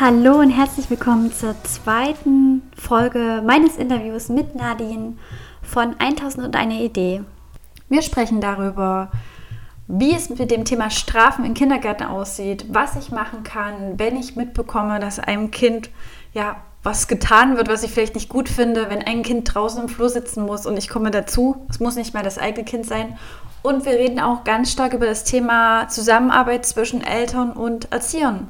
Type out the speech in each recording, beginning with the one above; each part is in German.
Hallo und herzlich willkommen zur zweiten Folge meines Interviews mit Nadine von 1000 eine Idee. Wir sprechen darüber, wie es mit dem Thema Strafen in Kindergärten aussieht, was ich machen kann, wenn ich mitbekomme, dass einem Kind ja was getan wird, was ich vielleicht nicht gut finde, wenn ein Kind draußen im Flur sitzen muss und ich komme dazu. Es muss nicht mal das eigene Kind sein. Und wir reden auch ganz stark über das Thema Zusammenarbeit zwischen Eltern und Erziehern.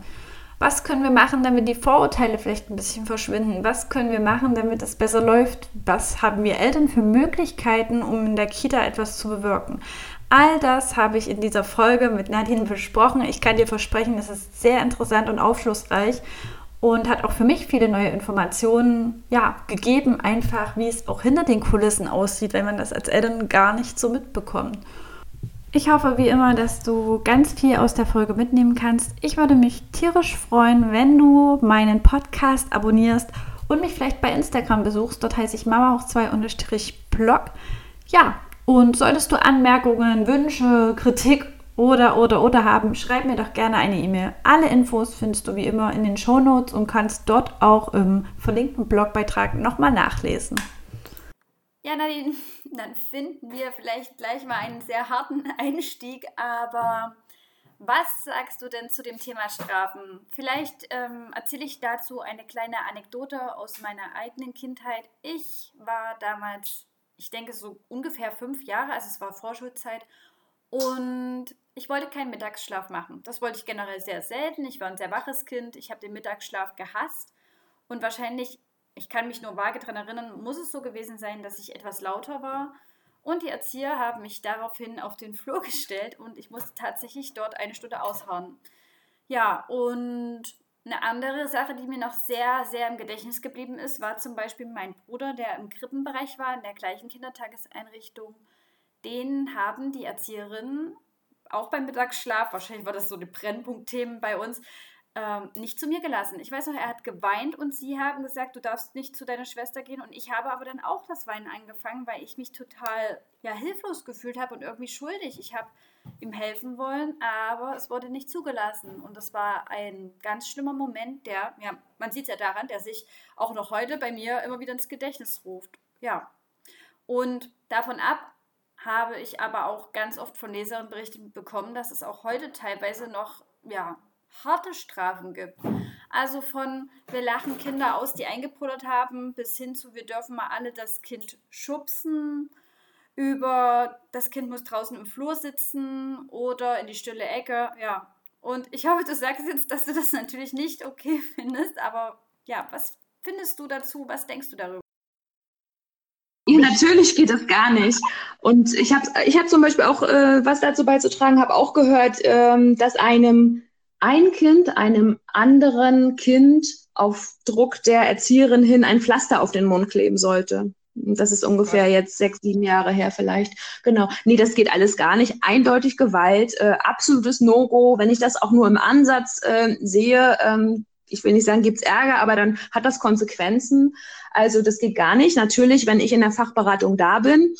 Was können wir machen, damit die Vorurteile vielleicht ein bisschen verschwinden? Was können wir machen, damit es besser läuft? Was haben wir Eltern für Möglichkeiten, um in der Kita etwas zu bewirken? All das habe ich in dieser Folge mit Nadine besprochen. Ich kann dir versprechen, es ist sehr interessant und aufschlussreich und hat auch für mich viele neue Informationen ja, gegeben, einfach wie es auch hinter den Kulissen aussieht, wenn man das als Eltern gar nicht so mitbekommt. Ich hoffe wie immer, dass du ganz viel aus der Folge mitnehmen kannst. Ich würde mich tierisch freuen, wenn du meinen Podcast abonnierst und mich vielleicht bei Instagram besuchst. Dort heiße ich Mama hoch 2 Blog. Ja, und solltest du Anmerkungen, Wünsche, Kritik oder, oder, oder haben, schreib mir doch gerne eine E-Mail. Alle Infos findest du wie immer in den Show Notes und kannst dort auch im verlinkten Blogbeitrag nochmal nachlesen. Ja, Nadine, dann finden wir vielleicht gleich mal einen sehr harten Einstieg, aber was sagst du denn zu dem Thema Strafen? Vielleicht ähm, erzähle ich dazu eine kleine Anekdote aus meiner eigenen Kindheit. Ich war damals, ich denke so ungefähr fünf Jahre, also es war Vorschulzeit, und ich wollte keinen Mittagsschlaf machen. Das wollte ich generell sehr selten. Ich war ein sehr waches Kind. Ich habe den Mittagsschlaf gehasst. Und wahrscheinlich, ich kann mich nur vage daran erinnern, muss es so gewesen sein, dass ich etwas lauter war. Und die Erzieher haben mich daraufhin auf den Flur gestellt und ich musste tatsächlich dort eine Stunde aushauen. Ja, und eine andere Sache, die mir noch sehr, sehr im Gedächtnis geblieben ist, war zum Beispiel mein Bruder, der im Krippenbereich war, in der gleichen Kindertageseinrichtung den haben die Erzieherinnen auch beim Mittagsschlaf, wahrscheinlich war das so ein Brennpunktthemen bei uns, ähm, nicht zu mir gelassen. Ich weiß noch, er hat geweint und sie haben gesagt, du darfst nicht zu deiner Schwester gehen. Und ich habe aber dann auch das Weinen angefangen, weil ich mich total ja, hilflos gefühlt habe und irgendwie schuldig. Ich habe ihm helfen wollen, aber es wurde nicht zugelassen. Und das war ein ganz schlimmer Moment, der, ja, man sieht es ja daran, der sich auch noch heute bei mir immer wieder ins Gedächtnis ruft. Ja. Und davon ab, habe ich aber auch ganz oft von Leserinnen berichtet bekommen, dass es auch heute teilweise noch ja, harte Strafen gibt. Also von wir lachen Kinder aus, die eingepullert haben, bis hin zu wir dürfen mal alle das Kind schubsen, über das Kind muss draußen im Flur sitzen oder in die stille Ecke. Ja. Und ich hoffe, du sagst jetzt, dass du das natürlich nicht okay findest, aber ja, was findest du dazu? Was denkst du darüber? Ja, natürlich geht das gar nicht. Und ich habe ich hab zum Beispiel auch, äh, was dazu beizutragen habe, auch gehört, ähm, dass einem ein Kind einem anderen Kind auf Druck der Erzieherin hin ein Pflaster auf den Mund kleben sollte. Das ist ungefähr jetzt sechs, sieben Jahre her vielleicht. Genau. Nee, das geht alles gar nicht. Eindeutig Gewalt, äh, absolutes No-Go. Wenn ich das auch nur im Ansatz äh, sehe, ähm, ich will nicht sagen, gibt's Ärger, aber dann hat das Konsequenzen. Also das geht gar nicht. Natürlich, wenn ich in der Fachberatung da bin,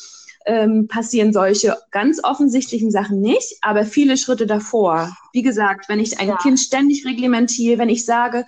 ähm, passieren solche ganz offensichtlichen Sachen nicht, aber viele Schritte davor. Wie gesagt, wenn ich ein ja. Kind ständig reglementiere, wenn ich sage,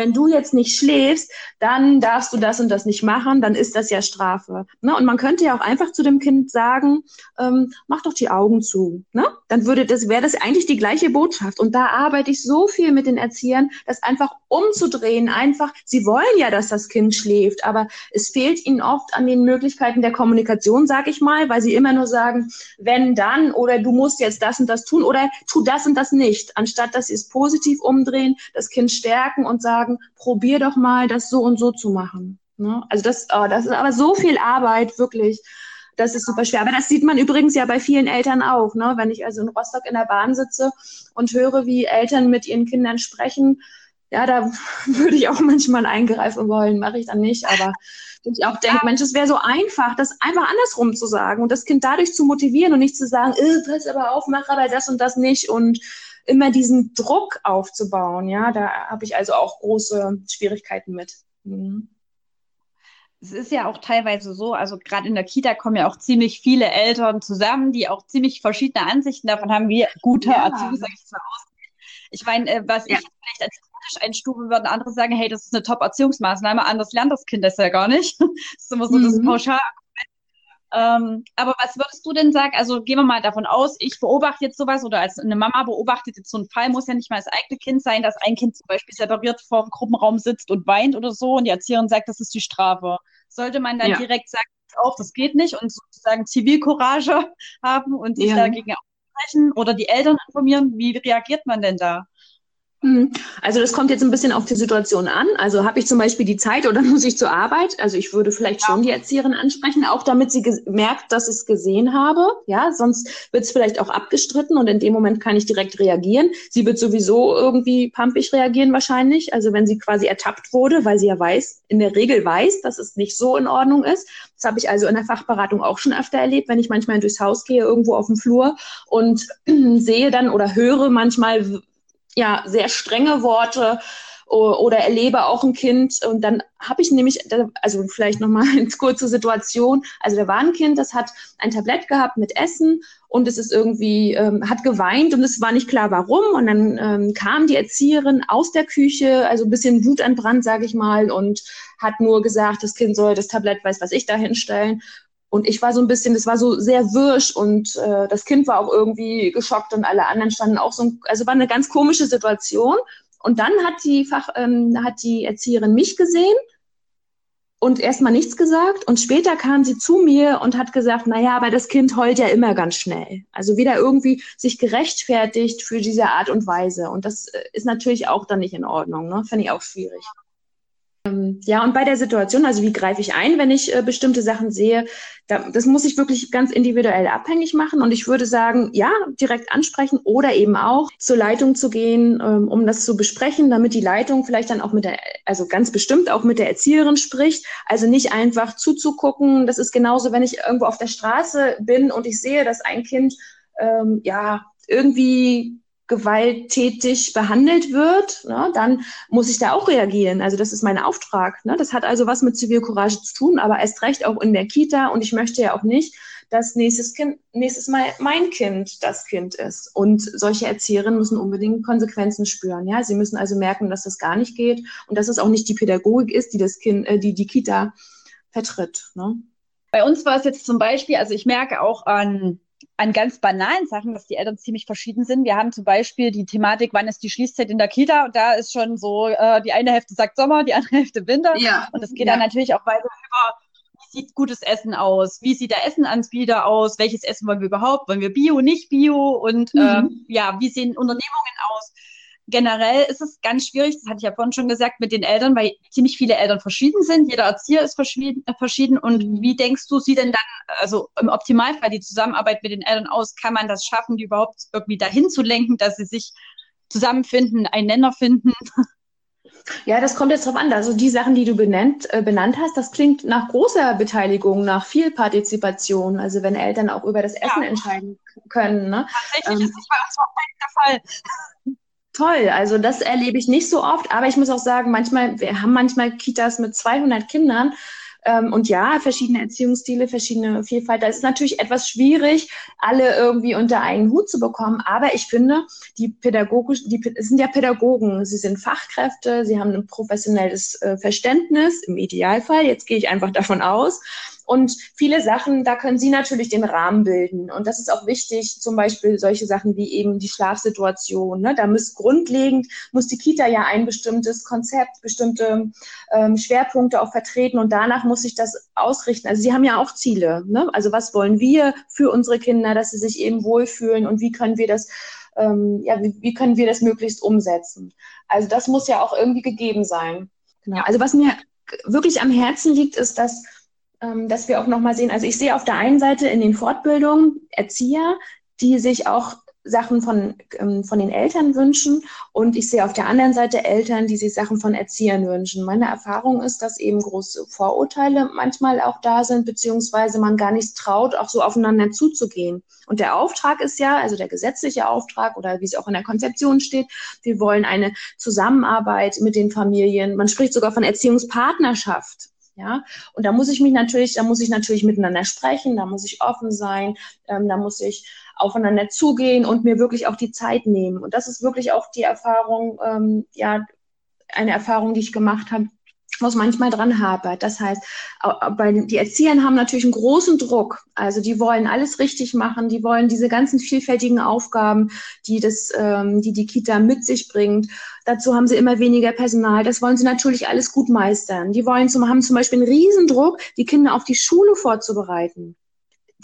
wenn du jetzt nicht schläfst, dann darfst du das und das nicht machen, dann ist das ja Strafe. Ne? Und man könnte ja auch einfach zu dem Kind sagen, ähm, mach doch die Augen zu. Ne? Dann würde das, wäre das eigentlich die gleiche Botschaft. Und da arbeite ich so viel mit den Erziehern, das einfach umzudrehen, einfach, sie wollen ja, dass das Kind schläft, aber es fehlt ihnen oft an den Möglichkeiten der Kommunikation, sag ich mal, weil sie immer nur sagen, wenn dann oder du musst jetzt das und das tun oder tu das und das nicht, anstatt dass sie es positiv umdrehen, das Kind stärken und sagen, sagen, probier doch mal, das so und so zu machen. Ne? Also das, oh, das ist aber so viel Arbeit, wirklich. Das ist super schwer. Aber das sieht man übrigens ja bei vielen Eltern auch. Ne? Wenn ich also in Rostock in der Bahn sitze und höre, wie Eltern mit ihren Kindern sprechen, ja, da würde ich auch manchmal eingreifen wollen, mache ich dann nicht, aber ich auch denke, Mensch, es wäre so einfach, das einfach andersrum zu sagen und das Kind dadurch zu motivieren und nicht zu sagen, äh, pass aber auf, mach aber das und das nicht und immer diesen Druck aufzubauen. Ja, da habe ich also auch große Schwierigkeiten mit. Mhm. Es ist ja auch teilweise so, also gerade in der Kita kommen ja auch ziemlich viele Eltern zusammen, die auch ziemlich verschiedene Ansichten davon haben, wie gute ja. Erziehung, sag ich mal, aussieht. Ich meine, äh, was ja. ich vielleicht als dramatisch einstufen würden. Andere sagen, hey, das ist eine Top-Erziehungsmaßnahme, anders lernt das Kind das ja gar nicht. Das ist immer so mhm. das pauschal ähm, aber was würdest du denn sagen? Also gehen wir mal davon aus, ich beobachte jetzt sowas oder als eine Mama beobachtet jetzt so einen Fall, muss ja nicht mal das eigene Kind sein, dass ein Kind zum Beispiel separiert vor dem Gruppenraum sitzt und weint oder so und die Erzieherin sagt, das ist die Strafe. Sollte man dann ja. direkt sagen, auf, das geht nicht und sozusagen Zivilcourage haben und sich ja. dagegen aussprechen oder die Eltern informieren? Wie reagiert man denn da? Mhm. Also das kommt jetzt ein bisschen auf die Situation an. Also habe ich zum Beispiel die Zeit oder muss ich zur Arbeit? Also ich würde vielleicht schon die Erzieherin ansprechen, auch damit sie merkt, dass ich es gesehen habe. Ja, sonst wird es vielleicht auch abgestritten und in dem Moment kann ich direkt reagieren. Sie wird sowieso irgendwie pampig reagieren wahrscheinlich. Also wenn sie quasi ertappt wurde, weil sie ja weiß, in der Regel weiß, dass es nicht so in Ordnung ist. Das habe ich also in der Fachberatung auch schon öfter erlebt, wenn ich manchmal durchs Haus gehe, irgendwo auf dem Flur und sehe dann oder höre manchmal, ja sehr strenge Worte oder erlebe auch ein Kind. Und dann habe ich nämlich, also vielleicht nochmal eine kurze Situation, also da war ein Kind, das hat ein Tablett gehabt mit Essen und es ist irgendwie, ähm, hat geweint und es war nicht klar warum. Und dann ähm, kam die Erzieherin aus der Küche, also ein bisschen Wutanbrand, sage ich mal, und hat nur gesagt, das Kind soll das Tablett, weiß was ich da hinstellen und ich war so ein bisschen, das war so sehr wirsch und äh, das Kind war auch irgendwie geschockt und alle anderen standen auch so, also war eine ganz komische Situation. Und dann hat die Fach, ähm, hat die Erzieherin mich gesehen und erstmal nichts gesagt. Und später kam sie zu mir und hat gesagt, na ja, aber das Kind heult ja immer ganz schnell. Also wieder irgendwie sich gerechtfertigt für diese Art und Weise. Und das äh, ist natürlich auch dann nicht in Ordnung. Ne? Finde ich auch schwierig. Ähm, ja, und bei der Situation, also wie greife ich ein, wenn ich äh, bestimmte Sachen sehe, da, das muss ich wirklich ganz individuell abhängig machen. Und ich würde sagen, ja, direkt ansprechen oder eben auch zur Leitung zu gehen, ähm, um das zu besprechen, damit die Leitung vielleicht dann auch mit der, also ganz bestimmt auch mit der Erzieherin spricht. Also nicht einfach zuzugucken. Das ist genauso, wenn ich irgendwo auf der Straße bin und ich sehe, dass ein Kind ähm, ja irgendwie gewalttätig behandelt wird, ne, dann muss ich da auch reagieren. Also das ist mein Auftrag. Ne? Das hat also was mit Zivilcourage zu tun, aber erst recht auch in der Kita. Und ich möchte ja auch nicht, dass nächstes, kind, nächstes Mal mein Kind das Kind ist. Und solche Erzieherinnen müssen unbedingt Konsequenzen spüren. Ja, sie müssen also merken, dass das gar nicht geht und dass es auch nicht die Pädagogik ist, die das Kind, äh, die die Kita vertritt. Ne? Bei uns war es jetzt zum Beispiel, also ich merke auch an an ganz banalen Sachen, dass die Eltern ziemlich verschieden sind. Wir haben zum Beispiel die Thematik, wann ist die Schließzeit in der Kita? Und da ist schon so, äh, die eine Hälfte sagt Sommer, die andere Hälfte Winter. Ja. Und es geht ja. dann natürlich auch weiter über, wie sieht gutes Essen aus? Wie sieht der Essenanbieter aus? Welches Essen wollen wir überhaupt? Wollen wir Bio, nicht Bio? Und mhm. ähm, ja, wie sehen Unternehmungen aus? Generell ist es ganz schwierig, das hatte ich ja vorhin schon gesagt, mit den Eltern, weil ziemlich viele Eltern verschieden sind. Jeder Erzieher ist verschieden. Äh, verschieden. Und mhm. wie denkst du, sieht denn dann, also im Optimalfall die Zusammenarbeit mit den Eltern aus? Kann man das schaffen, die überhaupt irgendwie dahin zu lenken, dass sie sich zusammenfinden, einen Nenner finden? Ja, das kommt jetzt drauf an. Also die Sachen, die du benannt, äh, benannt hast, das klingt nach großer Beteiligung, nach viel Partizipation. Also wenn Eltern auch über das Essen ja. entscheiden können. Ne? Tatsächlich ähm, ist das bei uns auch der Fall toll. Also das erlebe ich nicht so oft, aber ich muss auch sagen, manchmal, wir haben manchmal Kitas mit 200 Kindern. Ähm, und ja, verschiedene Erziehungsstile, verschiedene Vielfalt. Da ist natürlich etwas schwierig, alle irgendwie unter einen Hut zu bekommen. Aber ich finde, die pädagogisch, die sind ja Pädagogen. Sie sind Fachkräfte. Sie haben ein professionelles äh, Verständnis im Idealfall. Jetzt gehe ich einfach davon aus. Und viele Sachen, da können Sie natürlich den Rahmen bilden. Und das ist auch wichtig, zum Beispiel solche Sachen wie eben die Schlafsituation. Ne? Da muss grundlegend, muss die Kita ja ein bestimmtes Konzept, bestimmte ähm, Schwerpunkte auch vertreten und danach muss sich das ausrichten. Also Sie haben ja auch Ziele. Ne? Also was wollen wir für unsere Kinder, dass sie sich eben wohlfühlen und wie können wir das ähm, ja, wie, wie können wir das möglichst umsetzen? Also das muss ja auch irgendwie gegeben sein. Genau. Also was mir wirklich am Herzen liegt, ist, dass dass wir auch nochmal sehen, also ich sehe auf der einen Seite in den Fortbildungen Erzieher, die sich auch Sachen von, ähm, von den Eltern wünschen und ich sehe auf der anderen Seite Eltern, die sich Sachen von Erziehern wünschen. Meine Erfahrung ist, dass eben große Vorurteile manchmal auch da sind, beziehungsweise man gar nicht traut, auch so aufeinander zuzugehen. Und der Auftrag ist ja, also der gesetzliche Auftrag oder wie es auch in der Konzeption steht, wir wollen eine Zusammenarbeit mit den Familien. Man spricht sogar von Erziehungspartnerschaft. Ja, und da muss ich mich natürlich, da muss ich natürlich miteinander sprechen, da muss ich offen sein, ähm, da muss ich aufeinander zugehen und mir wirklich auch die Zeit nehmen. Und das ist wirklich auch die Erfahrung, ähm, ja, eine Erfahrung, die ich gemacht habe, wo es manchmal dran hapert. Das heißt, die Erzieher haben natürlich einen großen Druck. Also die wollen alles richtig machen, die wollen diese ganzen vielfältigen Aufgaben, die das, ähm, die die Kita mit sich bringt. Dazu haben sie immer weniger Personal. Das wollen sie natürlich alles gut meistern. Die wollen zum, haben zum Beispiel einen Riesendruck, die Kinder auf die Schule vorzubereiten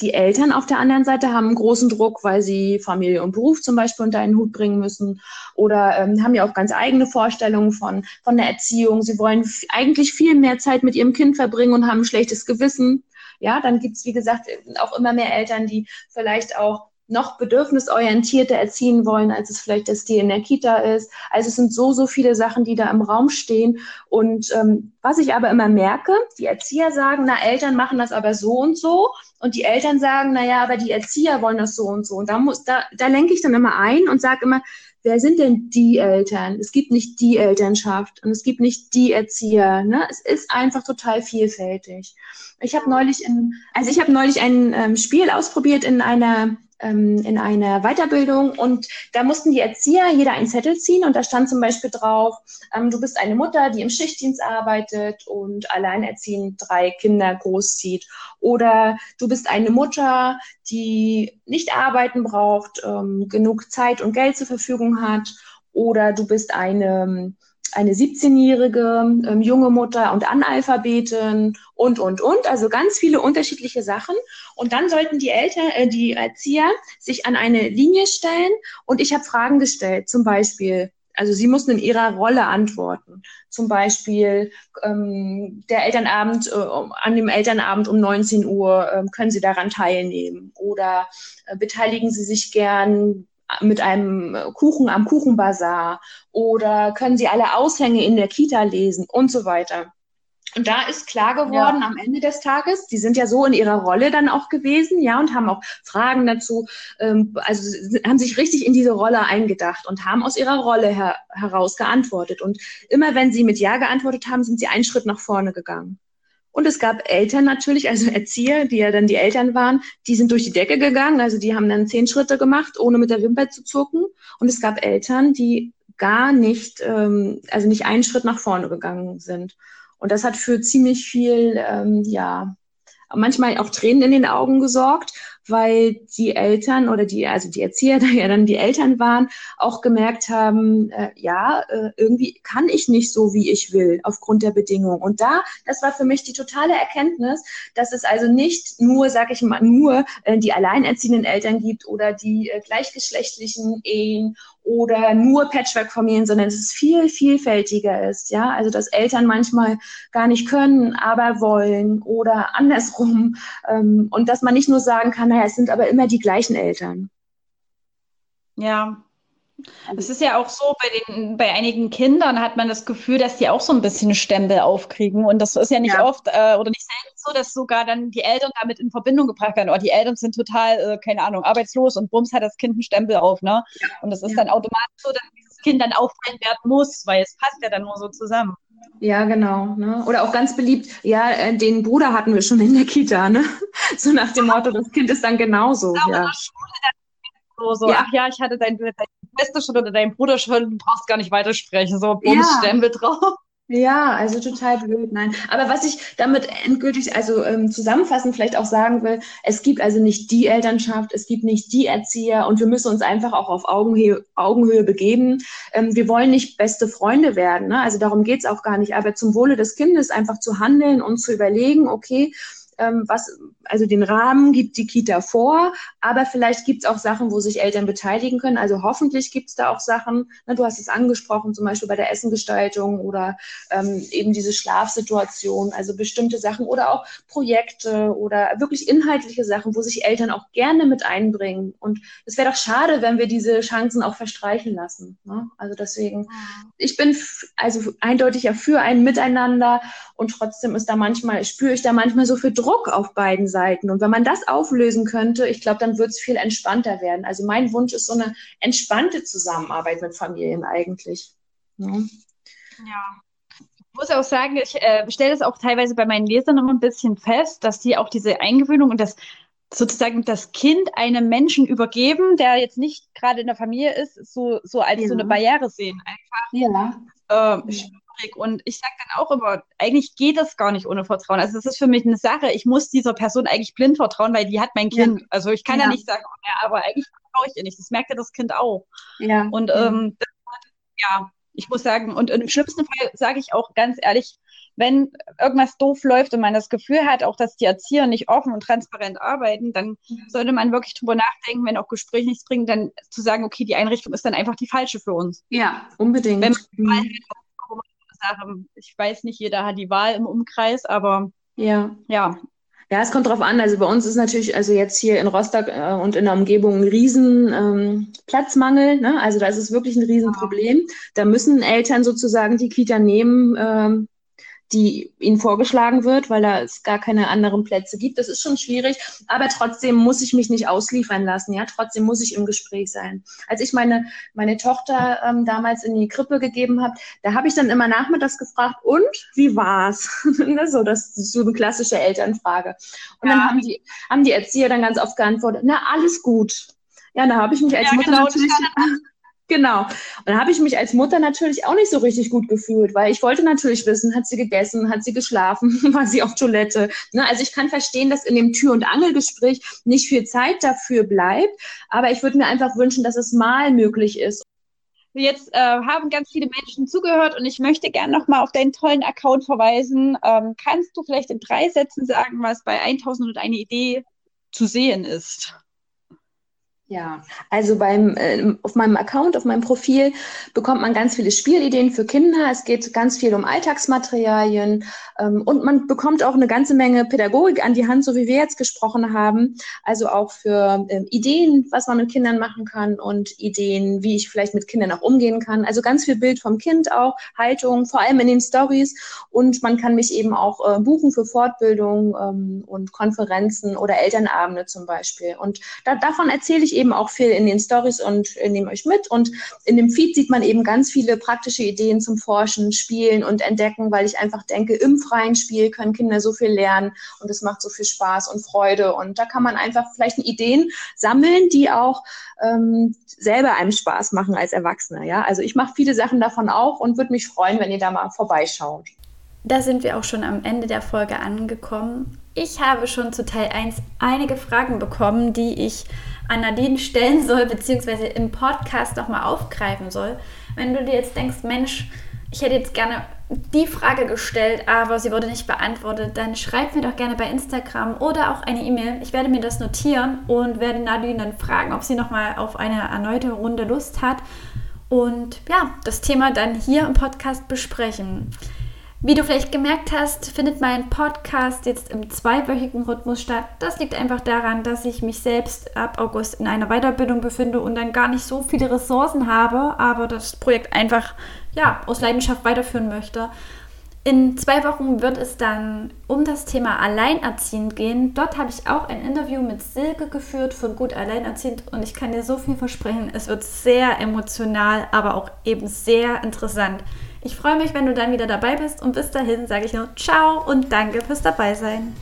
die Eltern auf der anderen Seite haben einen großen Druck, weil sie Familie und Beruf zum Beispiel unter einen Hut bringen müssen oder ähm, haben ja auch ganz eigene Vorstellungen von, von der Erziehung. Sie wollen eigentlich viel mehr Zeit mit ihrem Kind verbringen und haben ein schlechtes Gewissen. Ja, dann gibt's wie gesagt, auch immer mehr Eltern, die vielleicht auch noch bedürfnisorientierter erziehen wollen, als es vielleicht das die in der Kita ist. Also es sind so, so viele Sachen, die da im Raum stehen. Und ähm, was ich aber immer merke, die Erzieher sagen, na, Eltern machen das aber so und so. Und die Eltern sagen, na ja, aber die Erzieher wollen das so und so. Und da muss, da, da lenke ich dann immer ein und sage immer, wer sind denn die Eltern? Es gibt nicht die Elternschaft und es gibt nicht die Erzieher. Ne? Es ist einfach total vielfältig. Ich habe neulich in, also ich habe neulich ein ähm, Spiel ausprobiert in einer ähm, in einer Weiterbildung und da mussten die Erzieher jeder einen Zettel ziehen und da stand zum Beispiel drauf, ähm, du bist eine Mutter, die im Schichtdienst arbeitet und alleinerziehend drei Kinder großzieht oder du bist eine Mutter, die nicht arbeiten braucht, ähm, genug Zeit und Geld zur Verfügung hat oder du bist eine eine 17-jährige ähm, junge Mutter und Analphabetin und, und, und. Also ganz viele unterschiedliche Sachen. Und dann sollten die Eltern, äh, die Erzieher sich an eine Linie stellen und ich habe Fragen gestellt. Zum Beispiel, also sie mussten in ihrer Rolle antworten. Zum Beispiel ähm, der Elternabend, äh, an dem Elternabend um 19 Uhr äh, können Sie daran teilnehmen oder äh, beteiligen Sie sich gern mit einem Kuchen am Kuchenbazar oder können Sie alle Aushänge in der Kita lesen und so weiter. Und da ist klar geworden ja. am Ende des Tages, die sind ja so in ihrer Rolle dann auch gewesen, ja, und haben auch Fragen dazu, ähm, also haben sich richtig in diese Rolle eingedacht und haben aus ihrer Rolle her heraus geantwortet. Und immer wenn sie mit Ja geantwortet haben, sind sie einen Schritt nach vorne gegangen. Und es gab Eltern natürlich, also Erzieher, die ja dann die Eltern waren, die sind durch die Decke gegangen, also die haben dann zehn Schritte gemacht, ohne mit der Wimper zu zucken. Und es gab Eltern, die gar nicht, ähm, also nicht einen Schritt nach vorne gegangen sind. Und das hat für ziemlich viel, ähm, ja, manchmal auch Tränen in den Augen gesorgt, weil die Eltern oder die, also die Erzieher, da ja dann die Eltern waren, auch gemerkt haben, äh, ja, äh, irgendwie kann ich nicht so, wie ich will, aufgrund der Bedingungen. Und da, das war für mich die totale Erkenntnis, dass es also nicht nur, sag ich mal, nur äh, die alleinerziehenden Eltern gibt oder die äh, gleichgeschlechtlichen Ehen oder nur Patchwork-Familien, sondern dass es viel vielfältiger ist, ja, also dass Eltern manchmal gar nicht können, aber wollen oder andersrum ähm, und dass man nicht nur sagen kann, naja, es sind aber immer die gleichen Eltern. Ja, es ist ja auch so, bei, den, bei einigen Kindern hat man das Gefühl, dass die auch so ein bisschen Stempel aufkriegen. Und das ist ja nicht ja. oft äh, oder nicht selten so, dass sogar dann die Eltern damit in Verbindung gebracht werden. Oder die Eltern sind total, äh, keine Ahnung, arbeitslos und bums hat das Kind einen Stempel auf. Ne? Ja. Und das ist ja. dann automatisch so, dass dieses Kind dann auffallen werden muss, weil es passt ja dann nur so zusammen. Ja, genau. Ne? Oder auch ganz beliebt, ja, äh, den Bruder hatten wir schon in der Kita, ne? So nach dem Motto, das Kind ist dann genauso. Ja, ja. So, so, ja. ach ja, ich hatte dein, dein Beste schon oder dein Bruder schon, du brauchst gar nicht weitersprechen, so Bums, ja. Stempel drauf. Ja, also total blöd, nein. Aber was ich damit endgültig, also ähm, zusammenfassend vielleicht auch sagen will, es gibt also nicht die Elternschaft, es gibt nicht die Erzieher und wir müssen uns einfach auch auf Augenhöhe, Augenhöhe begeben. Ähm, wir wollen nicht beste Freunde werden, ne? also darum geht's auch gar nicht, aber zum Wohle des Kindes einfach zu handeln und zu überlegen, okay, ähm, was, also den Rahmen gibt die Kita vor, aber vielleicht gibt es auch Sachen, wo sich Eltern beteiligen können. Also hoffentlich gibt es da auch Sachen, ne, du hast es angesprochen, zum Beispiel bei der Essengestaltung oder ähm, eben diese Schlafsituation, also bestimmte Sachen oder auch Projekte oder wirklich inhaltliche Sachen, wo sich Eltern auch gerne mit einbringen. Und es wäre doch schade, wenn wir diese Chancen auch verstreichen lassen. Ne? Also deswegen, ich bin also eindeutig ja für ein Miteinander und trotzdem ist da manchmal, spüre ich da manchmal so viel Druck auf beiden Seiten. Und wenn man das auflösen könnte, ich glaube, dann wird es viel entspannter werden. Also mein Wunsch ist so eine entspannte Zusammenarbeit mit Familien eigentlich. Ja. ja. Ich muss auch sagen, ich äh, stelle das auch teilweise bei meinen Lesern immer ein bisschen fest, dass die auch diese Eingewöhnung und das sozusagen das Kind einem Menschen übergeben, der jetzt nicht gerade in der Familie ist, so, so als ja. so eine Barriere sehen. Einfach ja. äh, schwierig. Und ich sage dann auch immer, eigentlich geht das gar nicht ohne Vertrauen. Also das ist für mich eine Sache, ich muss dieser Person eigentlich blind vertrauen, weil die hat mein Kind. Ja. Also ich kann ja, nicht sagen, oh, ja, aber eigentlich vertraue ich ihr nicht. Das merkt ja das Kind auch. Ja. Und ähm, das, ja, ich muss sagen, und im schlimmsten Fall sage ich auch ganz ehrlich, wenn irgendwas doof läuft und man das Gefühl hat, auch dass die Erzieher nicht offen und transparent arbeiten, dann sollte man wirklich drüber nachdenken, wenn auch Gespräche nichts bringen, dann zu sagen, okay, die Einrichtung ist dann einfach die falsche für uns. Ja, unbedingt. Wenn man mhm. Sache, ich weiß nicht, jeder hat die Wahl im Umkreis, aber ja. ja, ja, es kommt drauf an. Also bei uns ist natürlich, also jetzt hier in Rostock äh, und in der Umgebung ein riesen ähm, Platzmangel. Ne? Also da ist es wirklich ein Riesenproblem. Da müssen Eltern sozusagen die Kita nehmen, ähm, die ihnen vorgeschlagen wird, weil da es gar keine anderen Plätze gibt. Das ist schon schwierig, aber trotzdem muss ich mich nicht ausliefern lassen. Ja, trotzdem muss ich im Gespräch sein. Als ich meine meine Tochter ähm, damals in die Krippe gegeben habe, da habe ich dann immer nachmittags gefragt: Und wie war's? Ne, so das ist so eine klassische Elternfrage. Und ja. dann haben die haben die Erzieher dann ganz oft geantwortet: Na alles gut. Ja, da habe ich mich als ja, Mutter genau, natürlich Genau. Und da habe ich mich als Mutter natürlich auch nicht so richtig gut gefühlt, weil ich wollte natürlich wissen, hat sie gegessen, hat sie geschlafen, war sie auf Toilette. Ne? Also ich kann verstehen, dass in dem Tür- und Angelgespräch nicht viel Zeit dafür bleibt, aber ich würde mir einfach wünschen, dass es mal möglich ist. Jetzt äh, haben ganz viele Menschen zugehört und ich möchte gerne nochmal auf deinen tollen Account verweisen. Ähm, kannst du vielleicht in drei Sätzen sagen, was bei 1000 und eine Idee zu sehen ist? Ja, also beim, äh, auf meinem Account, auf meinem Profil bekommt man ganz viele Spielideen für Kinder. Es geht ganz viel um Alltagsmaterialien ähm, und man bekommt auch eine ganze Menge Pädagogik an die Hand, so wie wir jetzt gesprochen haben. Also auch für äh, Ideen, was man mit Kindern machen kann und Ideen, wie ich vielleicht mit Kindern auch umgehen kann. Also ganz viel Bild vom Kind auch, Haltung, vor allem in den Stories. Und man kann mich eben auch äh, buchen für Fortbildung ähm, und Konferenzen oder Elternabende zum Beispiel. Und da, davon erzähle ich eben auch viel in den Stories und äh, nehme euch mit. Und in dem Feed sieht man eben ganz viele praktische Ideen zum Forschen, Spielen und Entdecken, weil ich einfach denke, im freien Spiel können Kinder so viel lernen und es macht so viel Spaß und Freude. Und da kann man einfach vielleicht Ideen sammeln, die auch ähm, selber einem Spaß machen als Erwachsener. Ja, also ich mache viele Sachen davon auch und würde mich freuen, wenn ihr da mal vorbeischaut. Da sind wir auch schon am Ende der Folge angekommen. Ich habe schon zu Teil 1 einige Fragen bekommen, die ich an Nadine stellen soll, beziehungsweise im Podcast nochmal aufgreifen soll. Wenn du dir jetzt denkst, Mensch, ich hätte jetzt gerne die Frage gestellt, aber sie wurde nicht beantwortet, dann schreib mir doch gerne bei Instagram oder auch eine E-Mail. Ich werde mir das notieren und werde Nadine dann fragen, ob sie nochmal auf eine erneute Runde Lust hat und ja, das Thema dann hier im Podcast besprechen. Wie du vielleicht gemerkt hast, findet mein Podcast jetzt im zweiwöchigen Rhythmus statt. Das liegt einfach daran, dass ich mich selbst ab August in einer Weiterbildung befinde und dann gar nicht so viele Ressourcen habe, aber das Projekt einfach ja, aus Leidenschaft weiterführen möchte. In zwei Wochen wird es dann um das Thema Alleinerziehend gehen. Dort habe ich auch ein Interview mit Silke geführt von Gut Alleinerziehend und ich kann dir so viel versprechen. Es wird sehr emotional, aber auch eben sehr interessant. Ich freue mich, wenn du dann wieder dabei bist und bis dahin sage ich nur Ciao und danke fürs Dabeisein.